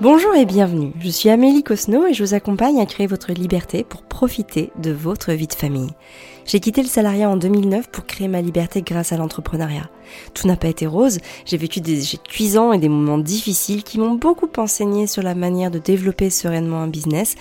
Bonjour et bienvenue, je suis Amélie Cosno et je vous accompagne à créer votre liberté pour profiter de votre vie de famille. J'ai quitté le salariat en 2009 pour créer ma liberté grâce à l'entrepreneuriat. Tout n'a pas été rose, j'ai vécu des échecs cuisants et des moments difficiles qui m'ont beaucoup enseigné sur la manière de développer sereinement un business,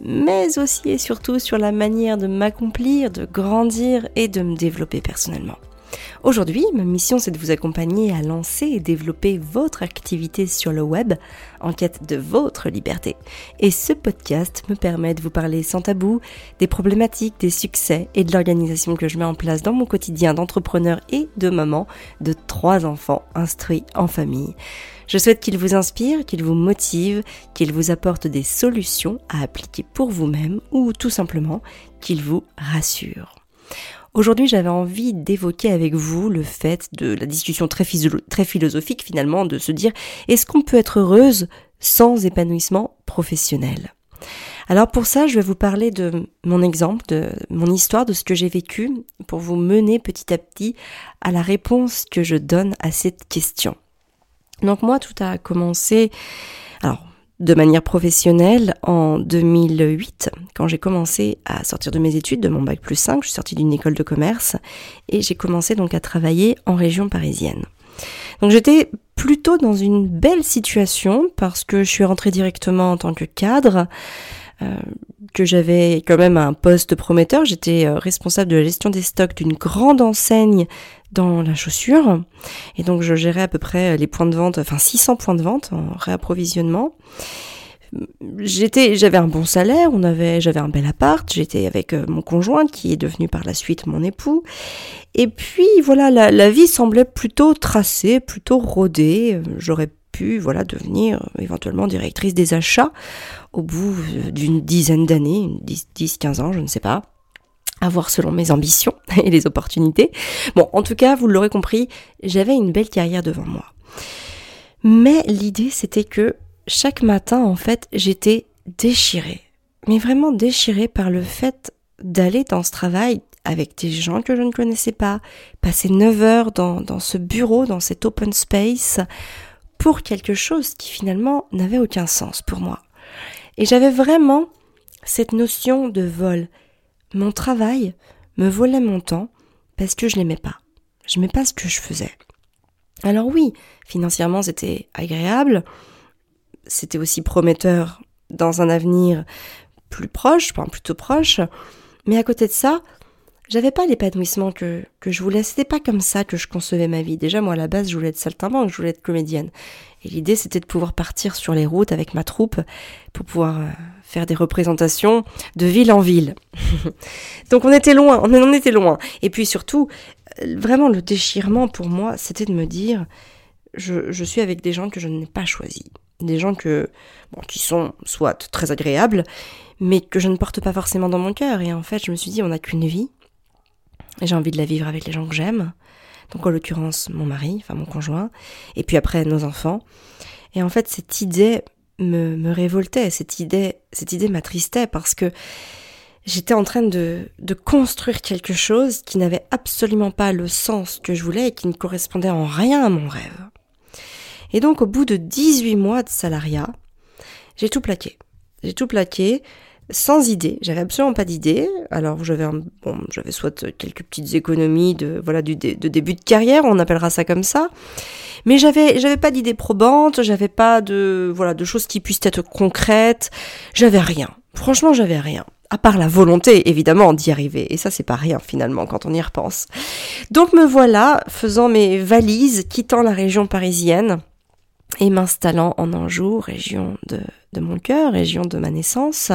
mais aussi et surtout sur la manière de m'accomplir, de grandir et de me développer personnellement. Aujourd'hui, ma mission c'est de vous accompagner à lancer et développer votre activité sur le web en quête de votre liberté. Et ce podcast me permet de vous parler sans tabou des problématiques, des succès et de l'organisation que je mets en place dans mon quotidien d'entrepreneur et de maman de trois enfants instruits en famille. Je souhaite qu'il vous inspire, qu'il vous motive, qu'il vous apporte des solutions à appliquer pour vous-même ou tout simplement qu'il vous rassure. Aujourd'hui, j'avais envie d'évoquer avec vous le fait de la discussion très, philosophique finalement, de se dire est-ce qu'on peut être heureuse sans épanouissement professionnel? Alors pour ça, je vais vous parler de mon exemple, de mon histoire, de ce que j'ai vécu, pour vous mener petit à petit à la réponse que je donne à cette question. Donc moi, tout a commencé, alors de manière professionnelle en 2008, quand j'ai commencé à sortir de mes études, de mon bac plus 5, je suis sortie d'une école de commerce et j'ai commencé donc à travailler en région parisienne. Donc j'étais plutôt dans une belle situation parce que je suis rentrée directement en tant que cadre, que j'avais quand même un poste prometteur. J'étais euh, responsable de la gestion des stocks d'une grande enseigne dans la chaussure. Et donc je gérais à peu près les points de vente, enfin 600 points de vente en réapprovisionnement. J'étais, j'avais un bon salaire, on avait, j'avais un bel appart, j'étais avec euh, mon conjoint qui est devenu par la suite mon époux. Et puis voilà, la, la vie semblait plutôt tracée, plutôt rodée. J'aurais pu voilà devenir éventuellement directrice des achats au bout d'une dizaine d'années, 10-15 ans, je ne sais pas à voir selon mes ambitions et les opportunités. Bon, en tout cas, vous l'aurez compris, j'avais une belle carrière devant moi. Mais l'idée, c'était que chaque matin, en fait, j'étais déchirée. Mais vraiment déchirée par le fait d'aller dans ce travail avec des gens que je ne connaissais pas, passer 9 heures dans, dans ce bureau, dans cet open space, pour quelque chose qui finalement n'avait aucun sens pour moi. Et j'avais vraiment cette notion de vol. Mon travail me volait mon temps parce que je l'aimais pas. Je n'aimais pas ce que je faisais. Alors oui, financièrement c'était agréable, c'était aussi prometteur dans un avenir plus proche, enfin plutôt proche, mais à côté de ça, j'avais pas l'épanouissement que, que je voulais. C'était pas comme ça que je concevais ma vie. Déjà, moi, à la base, je voulais être saltimbanque, je voulais être comédienne. Et l'idée, c'était de pouvoir partir sur les routes avec ma troupe pour pouvoir euh, faire des représentations de ville en ville. Donc on était loin, on en était loin. Et puis surtout, euh, vraiment le déchirement pour moi, c'était de me dire, je, je suis avec des gens que je n'ai pas choisis. Des gens que, bon, qui sont soit très agréables, mais que je ne porte pas forcément dans mon cœur. Et en fait, je me suis dit, on n'a qu'une vie. J'ai envie de la vivre avec les gens que j'aime. Donc en l'occurrence, mon mari, enfin mon conjoint. Et puis après, nos enfants. Et en fait, cette idée me, me révoltait, cette idée, cette idée m'attristait parce que j'étais en train de, de construire quelque chose qui n'avait absolument pas le sens que je voulais et qui ne correspondait en rien à mon rêve. Et donc au bout de 18 mois de salariat, j'ai tout plaqué. J'ai tout plaqué sans idée. J'avais absolument pas d'idée. Alors j'avais bon, j'avais soit quelques petites économies de voilà du de début de carrière, on appellera ça comme ça. Mais j'avais j'avais pas d'idée probante, j'avais pas de voilà de choses qui puissent être concrètes, j'avais rien. Franchement, j'avais rien. À part la volonté, évidemment, d'y arriver. Et ça, c'est pas rien, finalement, quand on y repense. Donc me voilà, faisant mes valises, quittant la région parisienne, et m'installant en Anjou, région de, de mon cœur, région de ma naissance.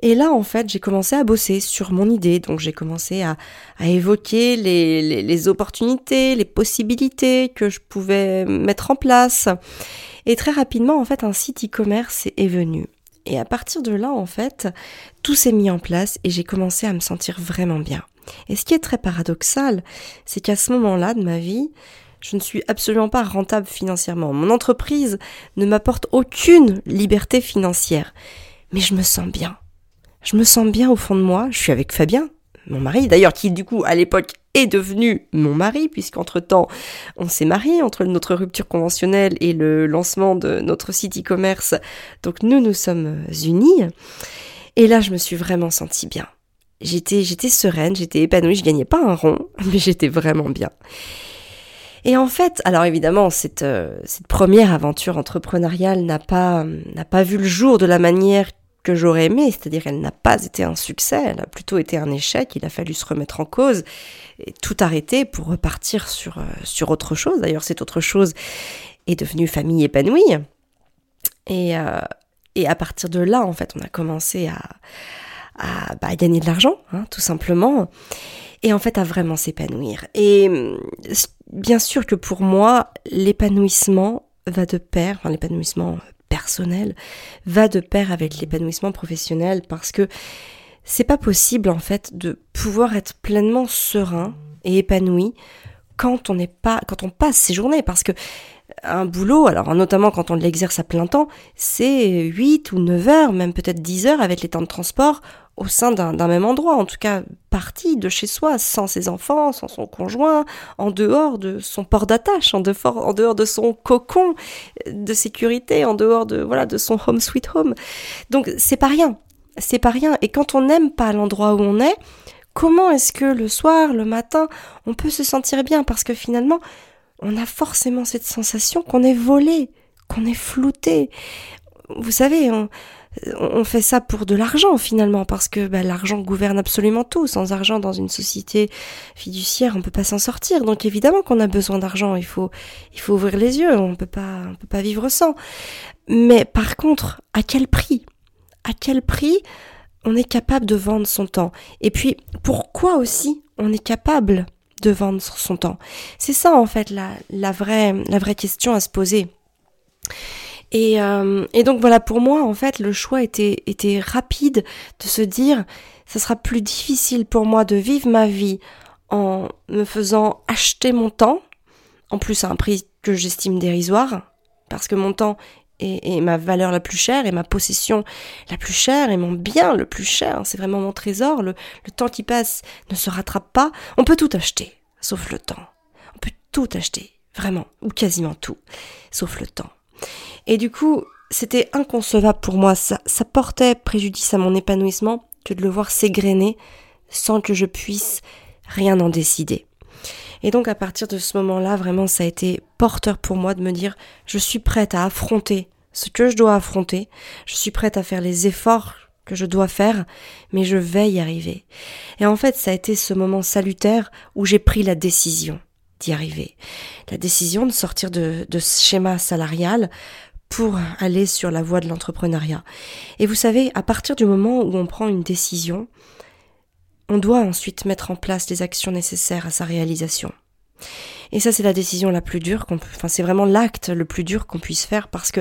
Et là, en fait, j'ai commencé à bosser sur mon idée. Donc, j'ai commencé à, à évoquer les, les, les, opportunités, les possibilités que je pouvais mettre en place. Et très rapidement, en fait, un site e-commerce est venu. Et à partir de là, en fait, tout s'est mis en place et j'ai commencé à me sentir vraiment bien. Et ce qui est très paradoxal, c'est qu'à ce moment-là de ma vie, je ne suis absolument pas rentable financièrement. Mon entreprise ne m'apporte aucune liberté financière. Mais je me sens bien. Je me sens bien au fond de moi. Je suis avec Fabien, mon mari, d'ailleurs, qui du coup, à l'époque, est devenu mon mari, puisqu'entre-temps, on s'est marié entre notre rupture conventionnelle et le lancement de notre site e-commerce. Donc nous nous sommes unis. Et là, je me suis vraiment sentie bien. J'étais, j'étais sereine, j'étais épanouie, je gagnais pas un rond, mais j'étais vraiment bien. Et en fait, alors évidemment, cette, euh, première aventure entrepreneuriale n'a pas, n'a pas vu le jour de la manière que j'aurais aimé, c'est-à-dire elle n'a pas été un succès, elle a plutôt été un échec, il a fallu se remettre en cause et tout arrêter pour repartir sur, euh, sur autre chose. D'ailleurs, cette autre chose est devenue famille épanouie. Et, euh, et à partir de là, en fait, on a commencé à, à, bah, gagner de l'argent, hein, tout simplement, et en fait à vraiment s'épanouir. Et bien sûr que pour moi, l'épanouissement va de pair, enfin l'épanouissement personnel va de pair avec l'épanouissement professionnel parce que c'est pas possible en fait de pouvoir être pleinement serein et épanoui quand on n'est pas quand on passe ses journées parce que un boulot, alors notamment quand on l'exerce à plein temps, c'est 8 ou 9 heures, même peut-être 10 heures avec les temps de transport au sein d'un même endroit, en tout cas parti de chez soi, sans ses enfants, sans son conjoint, en dehors de son port d'attache, en, en, dehors de son cocon de sécurité, en dehors de voilà de son home sweet home. Donc c'est pas rien, c'est pas rien. Et quand on n'aime pas l'endroit où on est, comment est-ce que le soir, le matin, on peut se sentir bien? Parce que finalement, on a forcément cette sensation qu'on est volé, qu'on est flouté. Vous savez, on, on fait ça pour de l'argent finalement, parce que bah, l'argent gouverne absolument tout. Sans argent dans une société fiduciaire, on peut pas s'en sortir. Donc évidemment qu'on a besoin d'argent. Il faut, ouvrir les yeux. On on peut pas vivre sans. Mais par contre, à quel prix? À quel prix on est capable de vendre son temps? Et puis pourquoi aussi on est capable de vendre son temps? C'est ça en fait la vraie question à se poser. Et, euh, et, donc voilà, pour moi, en fait, le choix était, était rapide de se dire, ça sera plus difficile pour moi de vivre ma vie en me faisant acheter mon temps, en plus à un prix que j'estime dérisoire, parce que mon temps est, ma valeur la plus chère et ma possession la plus chère et mon bien le plus cher, c'est vraiment mon trésor, le, le temps qui passe ne se rattrape pas, on peut tout acheter, sauf le temps. On peut tout acheter, vraiment, ou quasiment tout, sauf le temps. Et du coup, c'était inconcevable pour moi, ça, ça portait préjudice à mon épanouissement que de le voir s'égrener sans que je puisse rien en décider. Et donc à partir de ce moment-là, vraiment, ça a été porteur pour moi de me dire, je suis prête à affronter ce que je dois affronter, je suis prête à faire les efforts que je dois faire, mais je vais y arriver. Et en fait, ça a été ce moment salutaire où j'ai pris la décision d'y arriver. La décision de sortir de, de ce schéma salarial pour aller sur la voie de l'entrepreneuriat. Et vous savez, à partir du moment où on prend une décision, on doit ensuite mettre en place les actions nécessaires à sa réalisation. Et ça, c'est la décision la plus dure qu'on enfin, c'est vraiment l'acte le plus dur qu'on puisse faire parce que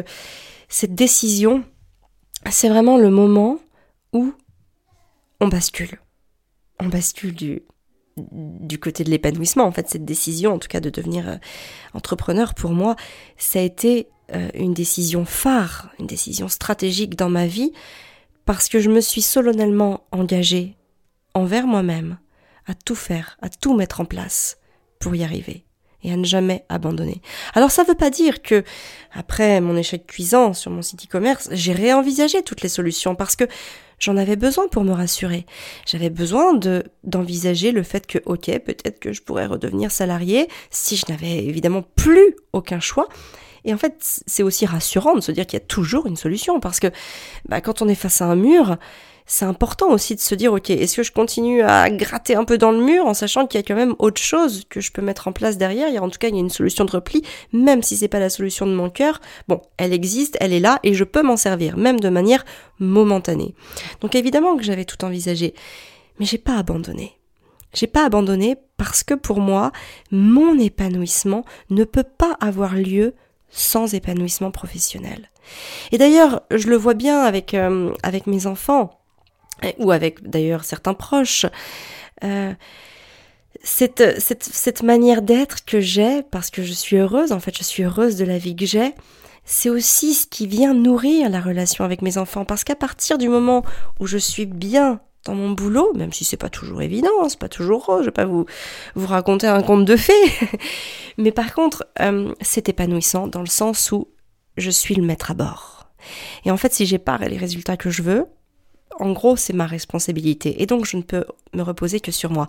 cette décision, c'est vraiment le moment où on bascule. On bascule du, du côté de l'épanouissement. En fait, cette décision, en tout cas de devenir euh, entrepreneur, pour moi, ça a été euh, une décision phare, une décision stratégique dans ma vie, parce que je me suis solennellement engagée envers moi-même à tout faire, à tout mettre en place pour y arriver et à ne jamais abandonner. Alors ça ne veut pas dire que, après mon échec cuisant sur mon site e-commerce, j'ai réenvisagé toutes les solutions parce que j'en avais besoin pour me rassurer. J'avais besoin de d'envisager le fait que, ok, peut-être que je pourrais redevenir salarié si je n'avais évidemment plus aucun choix. Et en fait, c'est aussi rassurant de se dire qu'il y a toujours une solution parce que bah, quand on est face à un mur, c'est important aussi de se dire, ok, est-ce que je continue à gratter un peu dans le mur en sachant qu'il y a quand même autre chose que je peux mettre en place derrière? Il en tout cas, il y a une solution de repli, même si c'est pas la solution de mon cœur. Bon, elle existe, elle est là et je peux m'en servir, même de manière momentanée. Donc évidemment que j'avais tout envisagé, mais j'ai pas abandonné. J'ai pas abandonné parce que pour moi, mon épanouissement ne peut pas avoir lieu sans épanouissement professionnel. Et d'ailleurs, je le vois bien avec, euh, avec mes enfants, ou avec d'ailleurs certains proches. Euh, cette, cette, cette manière d'être que j'ai, parce que je suis heureuse, en fait je suis heureuse de la vie que j'ai, c'est aussi ce qui vient nourrir la relation avec mes enfants. Parce qu'à partir du moment où je suis bien dans mon boulot, même si c'est pas toujours évident, c'est pas toujours rose, je vais pas vous, vous raconter un conte de fées. Mais par contre, euh, c'est épanouissant dans le sens où je suis le maître à bord. Et en fait, si j'ai pas les résultats que je veux, en gros, c'est ma responsabilité. Et donc, je ne peux me reposer que sur moi.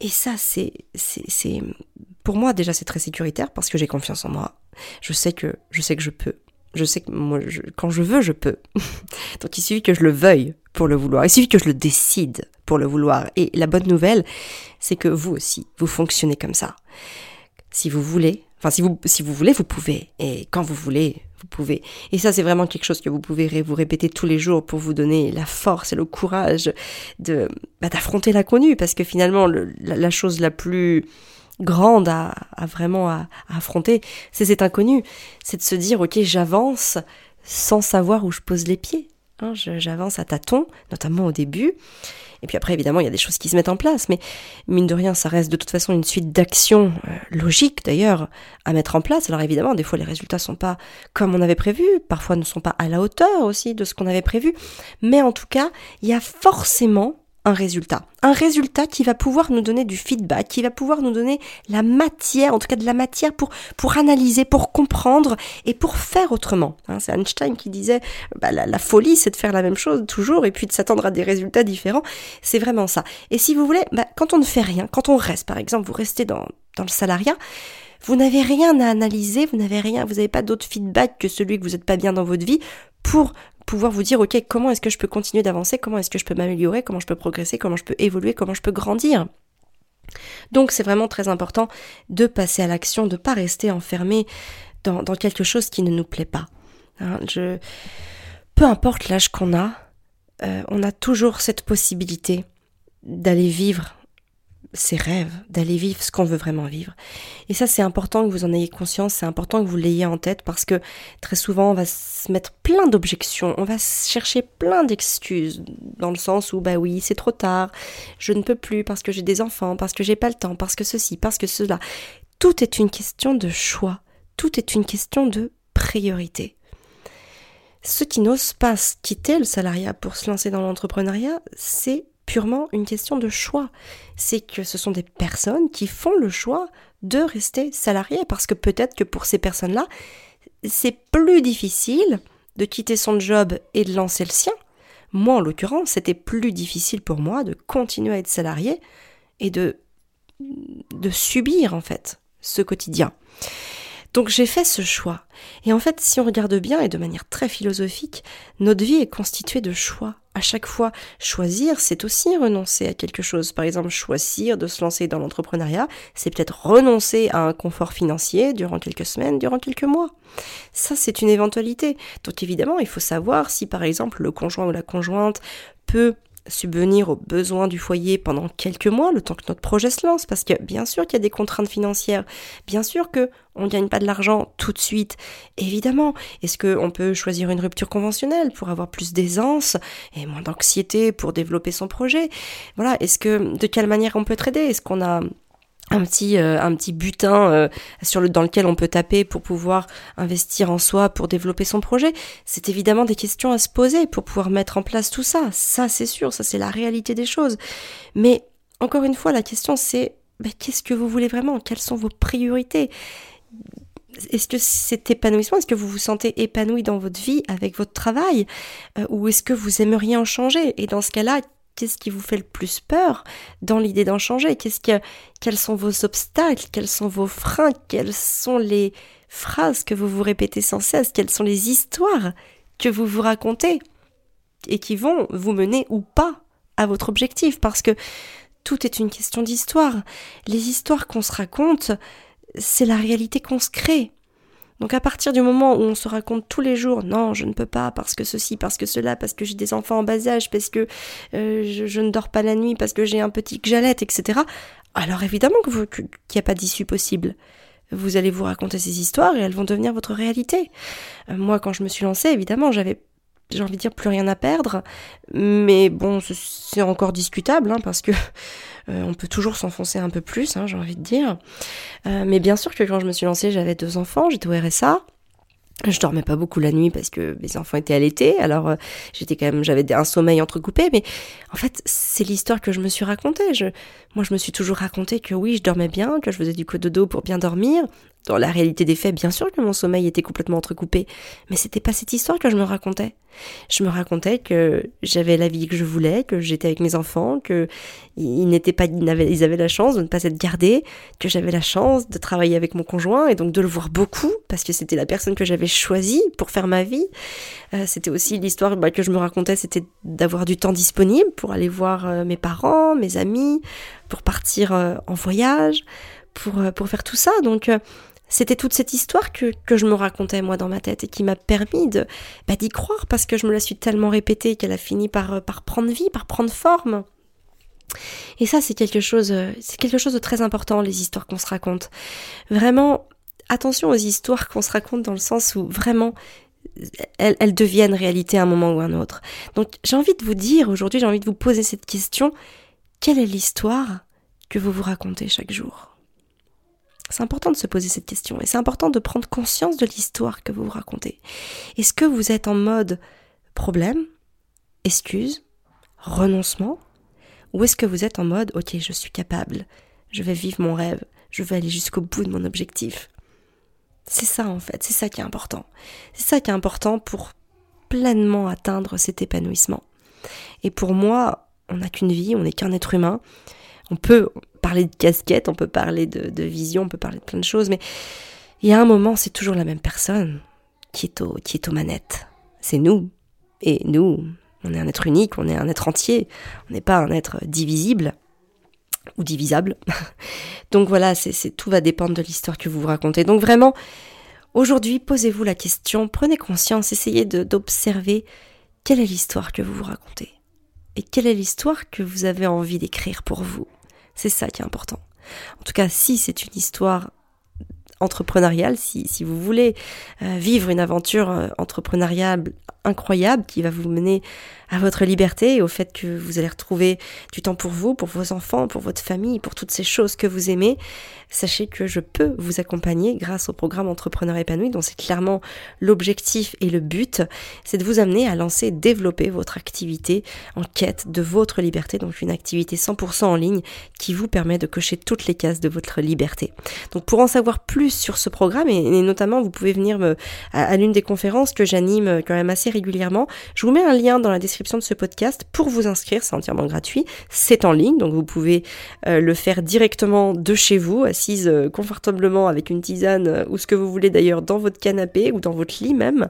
Et ça, c'est, c'est, pour moi, déjà, c'est très sécuritaire parce que j'ai confiance en moi. Je sais que, je sais que je peux. Je sais que moi, quand je veux, je peux. donc, il suffit que je le veuille pour le vouloir. Il suffit que je le décide pour le vouloir. Et la bonne nouvelle, c'est que vous aussi, vous fonctionnez comme ça. Si vous voulez, enfin, si vous, si vous voulez, vous pouvez. Et quand vous voulez, vous pouvez. Et ça, c'est vraiment quelque chose que vous pouvez vous répéter tous les jours pour vous donner la force et le courage bah, d'affronter l'inconnu, parce que finalement, la, chose la plus grande à, vraiment à, affronter, c'est cet inconnu. C'est de se dire, ok, j'avance sans savoir où je pose les pieds. Hein, j'avance à tâtons, notamment au début. Et puis après, évidemment, il y a des choses qui se mettent en place, mais mine de rien, ça reste de toute façon une suite d'actions euh, logiques d'ailleurs à mettre en place. Alors évidemment, des fois, les résultats sont pas comme on avait prévu, parfois ne sont pas à la hauteur aussi de ce qu'on avait prévu, mais en tout cas, il y a forcément un résultat. Un résultat qui va pouvoir nous donner du feedback, qui va pouvoir nous donner la matière, en tout cas de la matière pour, pour analyser, pour comprendre et pour faire autrement. Hein, c'est Einstein qui disait bah, la, folie, c'est de faire la même chose toujours et puis de s'attendre à des résultats différents. C'est vraiment ça. Et si vous voulez, bah, quand on ne fait rien, quand on reste, par exemple, vous restez dans, dans le salariat, vous n'avez rien à analyser, vous n'avez rien, vous n'avez pas d'autre feedback que celui que vous n'êtes pas bien dans votre vie pour pouvoir vous dire, ok, comment est-ce que je peux continuer d'avancer, comment est-ce que je peux m'améliorer, comment je peux progresser, comment je peux évoluer, comment je peux grandir. Donc c'est vraiment très important de passer à l'action, de ne pas rester enfermé dans, quelque chose qui ne nous plaît pas. Hein, je, peu importe l'âge qu'on a, euh, on a toujours cette possibilité d'aller vivre ses rêves, d'aller vivre ce qu'on veut vraiment vivre. Et ça, c'est important que vous en ayez conscience, c'est important que vous l'ayez en tête parce que très souvent, on va se mettre plein d'objections, on va chercher plein d'excuses dans le sens où, bah oui, c'est trop tard, je ne peux plus parce que j'ai des enfants, parce que j'ai pas le temps, parce que ceci, parce que cela. Tout est une question de choix, tout est une question de priorité. Ceux qui n'osent pas quitter le salariat pour se lancer dans l'entrepreneuriat, c'est purement une question de choix. C'est que ce sont des personnes qui font le choix de rester salariées parce que peut-être que pour ces personnes-là, c'est plus difficile de quitter son job et de lancer le sien. Moi, en l'occurrence, c'était plus difficile pour moi de continuer à être salarié et de, de subir, en fait, ce quotidien. Donc j'ai fait ce choix. Et en fait, si on regarde bien et de manière très philosophique, notre vie est constituée de choix. À chaque fois, choisir, c'est aussi renoncer à quelque chose. Par exemple, choisir de se lancer dans l'entrepreneuriat, c'est peut-être renoncer à un confort financier durant quelques semaines, durant quelques mois. Ça, c'est une éventualité. Donc évidemment, il faut savoir si par exemple le conjoint ou la conjointe peut subvenir aux besoins du foyer pendant quelques mois, le temps que notre projet se lance, parce que bien sûr qu'il y a des contraintes financières, bien sûr que on ne gagne pas de l'argent tout de suite, évidemment. Est-ce qu'on peut choisir une rupture conventionnelle pour avoir plus d'aisance et moins d'anxiété pour développer son projet? Voilà, est-ce que de quelle manière on peut trader Est-ce qu'on a un petit euh, un petit butin euh, sur le dans lequel on peut taper pour pouvoir investir en soi pour développer son projet. C'est évidemment des questions à se poser pour pouvoir mettre en place tout ça. Ça c'est sûr ça c'est la réalité des choses. Mais encore une fois la question c'est ben, qu'est-ce que vous voulez vraiment? Quelles sont vos priorités? Est-ce que cet épanouissement, est-ce que vous vous sentez épanoui dans votre vie avec votre travail euh, ou est-ce que vous aimeriez en changer? Et dans ce cas-là, qu'est-ce qui vous fait le plus peur dans l'idée d'en changer? Qu'est-ce que, Quels sont vos obstacles? Quels sont vos freins? Quelles sont les phrases que vous vous répétez sans cesse? Quelles sont les histoires que vous vous racontez et qui vont vous mener ou pas à votre objectif? Parce que tout est une question d'histoire. Les histoires qu'on se raconte, c'est la réalité qu'on se crée. Donc à partir du moment où on se raconte tous les jours, non, je ne peux pas parce que ceci, parce que cela, parce que j'ai des enfants en bas âge, parce que euh, je, ne dors pas la nuit, parce que j'ai un petit jalette, etc. Alors évidemment qu'il n'y a pas d'issue possible. Vous allez vous raconter ces histoires et elles vont devenir votre réalité. Euh, moi, quand je me suis lancée, évidemment, j'avais j'ai envie de dire plus rien à perdre, mais bon, c'est encore discutable, hein, parce que euh, on peut toujours s'enfoncer un peu plus, hein, j'ai envie de dire. Euh, mais bien sûr que quand je me suis lancée, j'avais deux enfants, j'étais au RSA. Je dormais pas beaucoup la nuit parce que mes enfants étaient allaités, alors euh, j'étais quand même, j'avais un sommeil entrecoupé, mais en fait, c'est l'histoire que je me suis racontée. Moi, je me suis toujours raconté que oui, je dormais bien, que je faisais du cododo pour bien dormir, dans la réalité des faits, bien sûr que mon sommeil était complètement entrecoupé, mais c'était pas cette histoire que je me racontais. Je me racontais que j'avais la vie que je voulais, que j'étais avec mes enfants, que ils n'étaient pas, ils avaient, la chance de ne pas être gardés, que j'avais la chance de travailler avec mon conjoint et donc de le voir beaucoup parce que c'était la personne que j'avais choisie pour faire ma vie. Euh, c'était aussi l'histoire bah, que je me racontais, c'était d'avoir du temps disponible pour aller voir euh, mes parents, mes amis, pour partir euh, en voyage, pour pour faire tout ça. Donc c'était toute cette histoire que, que, je me racontais moi dans ma tête et qui m'a permis de bah, d'y croire parce que je me la suis tellement répétée qu'elle a fini par, euh, par prendre vie, par prendre forme. Et ça, c'est quelque chose, euh, c'est quelque chose de très important, les histoires qu'on se raconte. Vraiment, attention aux histoires qu'on se raconte dans le sens où vraiment elles, elles deviennent réalité à un moment ou à un autre. Donc, j'ai envie de vous dire aujourd'hui, j'ai envie de vous poser cette question quelle est l'histoire que vous vous racontez chaque jour? C'est important de se poser cette question et c'est important de prendre conscience de l'histoire que vous vous racontez. Est-ce que vous êtes en mode problème, excuse, renoncement? Ou est-ce que vous êtes en mode ok je suis capable, je vais vivre mon rêve, je vais aller jusqu'au bout de mon objectif? C'est ça en fait, c'est ça qui est important. C'est ça qui est important pour pleinement atteindre cet épanouissement. Et pour moi, on n'a qu'une vie, on n'est qu'un être humain. On peut parler de casquette, on peut parler de, vision, on peut parler de plein de choses, mais il y a un moment, c'est toujours la même personne qui est, au, qui est aux manettes. C'est nous. Et nous, on est un être unique, on est un être entier, on n'est pas un être divisible ou divisable. Donc voilà, c'est tout va dépendre de l'histoire que vous vous racontez. Donc vraiment, aujourd'hui, posez-vous la question, prenez conscience, essayez d'observer quelle est l'histoire que vous vous racontez et quelle est l'histoire que vous avez envie d'écrire pour vous? C'est ça qui est important. En tout cas, si c'est une histoire entrepreneuriale, si, si vous voulez euh, vivre une aventure euh, entrepreneuriale incroyable qui va vous mener à votre liberté et au fait que vous allez retrouver du temps pour vous, pour vos enfants, pour votre famille, pour toutes ces choses que vous aimez, sachez que je peux vous accompagner grâce au programme Entrepreneur épanoui, dont c'est clairement l'objectif et le but, c'est de vous amener à lancer développer votre activité en quête de votre liberté, donc une activité 100% en ligne qui vous permet de cocher toutes les cases de votre liberté. Donc pour en savoir plus sur ce programme, et, notamment vous pouvez venir à, l'une des conférences que j'anime quand même assez je vous mets un lien dans la description de ce podcast pour vous inscrire. C'est entièrement gratuit. C'est en ligne, donc vous pouvez euh, le faire directement de chez vous, assise euh, confortablement avec une tisane euh, ou ce que vous voulez d'ailleurs dans votre canapé ou dans votre lit même.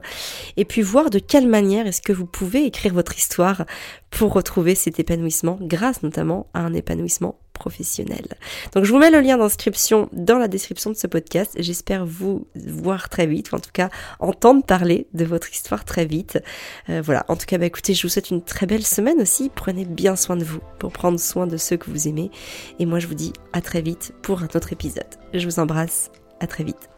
Et puis voir de quelle manière est-ce que vous pouvez écrire votre histoire pour retrouver cet épanouissement grâce notamment à un épanouissement professionnel. Donc je vous mets le lien d'inscription dans la description de ce podcast. J'espère vous voir très vite, ou en tout cas entendre parler de votre histoire très vite. Euh, voilà, en tout cas, bah, écoutez, je vous souhaite une très belle semaine aussi. Prenez bien soin de vous pour prendre soin de ceux que vous aimez. Et moi, je vous dis à très vite pour un autre épisode. Je vous embrasse, à très vite.